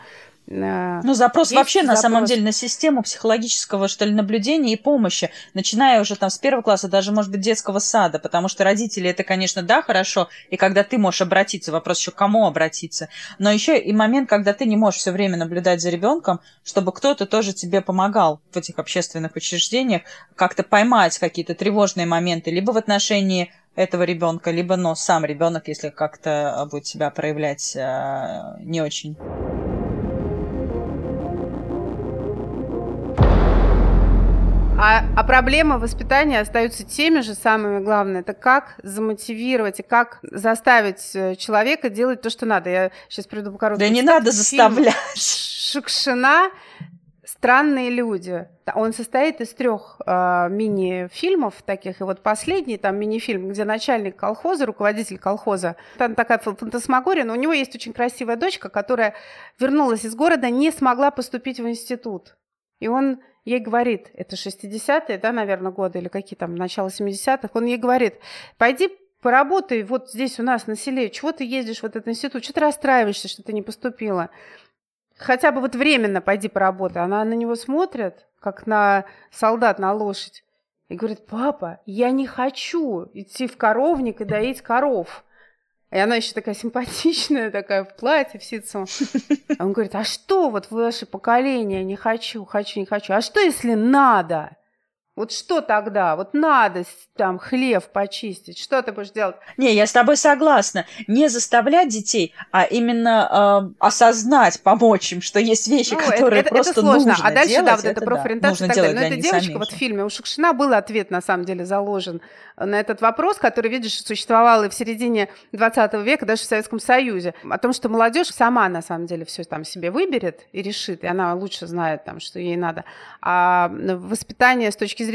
ну, запрос вообще, запрос. на самом деле, на систему психологического, что ли, наблюдения и помощи, начиная уже там с первого класса, даже, может быть, детского сада, потому что родители, это, конечно, да, хорошо, и когда ты можешь обратиться, вопрос еще к кому обратиться, но еще и момент, когда ты не можешь все время наблюдать за ребенком, чтобы кто-то тоже тебе помогал в этих общественных учреждениях, как-то поймать какие-то тревожные моменты, либо в отношении этого ребенка, либо, но сам ребенок, если как-то будет себя проявлять э, не очень. А, а проблемы воспитания остаются теми же самыми главные. Это как замотивировать и как заставить э, человека делать то, что надо. Я сейчас приду по короткому. Да не надо заставлять. Шукшина «Странные люди». Он состоит из трех э, мини-фильмов таких. И вот последний там мини-фильм, где начальник колхоза, руководитель колхоза, там такая фантасмагория, но у него есть очень красивая дочка, которая вернулась из города, не смогла поступить в институт. И он ей говорит, это 60-е, да, наверное, годы, или какие там, начало 70-х, он ей говорит, пойди поработай вот здесь у нас на селе, чего ты ездишь в этот институт, чего ты расстраиваешься, что ты не поступила? Хотя бы вот временно пойди поработай. Она на него смотрит, как на солдат, на лошадь. И говорит, папа, я не хочу идти в коровник и доить коров. И она еще такая симпатичная, такая в платье, в ситцу. А он говорит, а что вот ваше поколение, не хочу, хочу, не хочу. А что, если надо? Вот что тогда? Вот надо там хлев почистить. Что ты будешь делать? Не, я с тобой согласна. Не заставлять детей, а именно э, осознать, помочь им, что есть вещи, ну, которые это, просто это сложно. нужно А дальше, делать, да, вот это, это профориентация да, и так далее. Но эта девочка самих. вот в фильме у Шукшина был ответ, на самом деле, заложен на этот вопрос, который, видишь, существовал и в середине 20 века, даже в Советском Союзе. О том, что молодежь сама, на самом деле, все там себе выберет и решит, и она лучше знает, там, что ей надо. А воспитание с точки зрения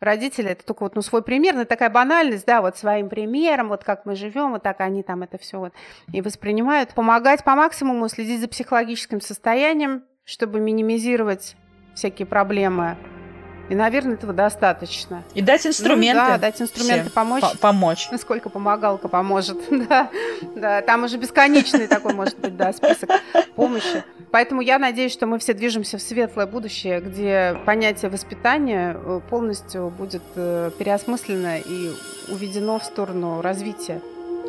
родителей, это только вот ну, свой пример, это такая банальность, да, вот своим примером, вот как мы живем, вот так они там это все вот и воспринимают. Помогать по максимуму, следить за психологическим состоянием, чтобы минимизировать всякие проблемы. И, наверное, этого достаточно. И дать инструменты. Ну, да, дать инструменты, помочь. По помочь. Насколько помогалка поможет. да, да, там уже бесконечный такой может быть, да, список помощи. Поэтому я надеюсь, что мы все движемся в светлое будущее, где понятие воспитания э, полностью будет э, переосмыслено и уведено в сторону развития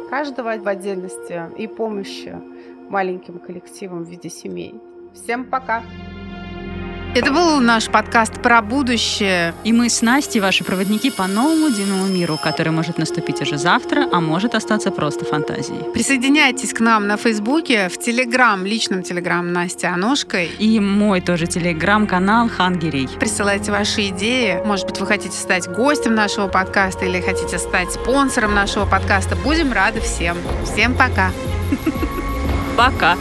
каждого в отдельности и помощи маленьким коллективам в виде семей. Всем пока! Это был наш подкаст про будущее. И мы с Настей, ваши проводники по новому дивному миру, который может наступить уже завтра, а может остаться просто фантазией. Присоединяйтесь к нам на Фейсбуке, в Телеграм, личном Телеграм Настя Аношкой. И мой тоже Телеграм-канал Хангерей. Присылайте ваши идеи. Может быть, вы хотите стать гостем нашего подкаста или хотите стать спонсором нашего подкаста. Будем рады всем. Всем пока. Пока.